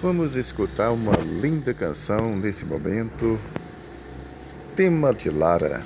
Vamos escutar uma linda canção nesse momento. Tema de Lara.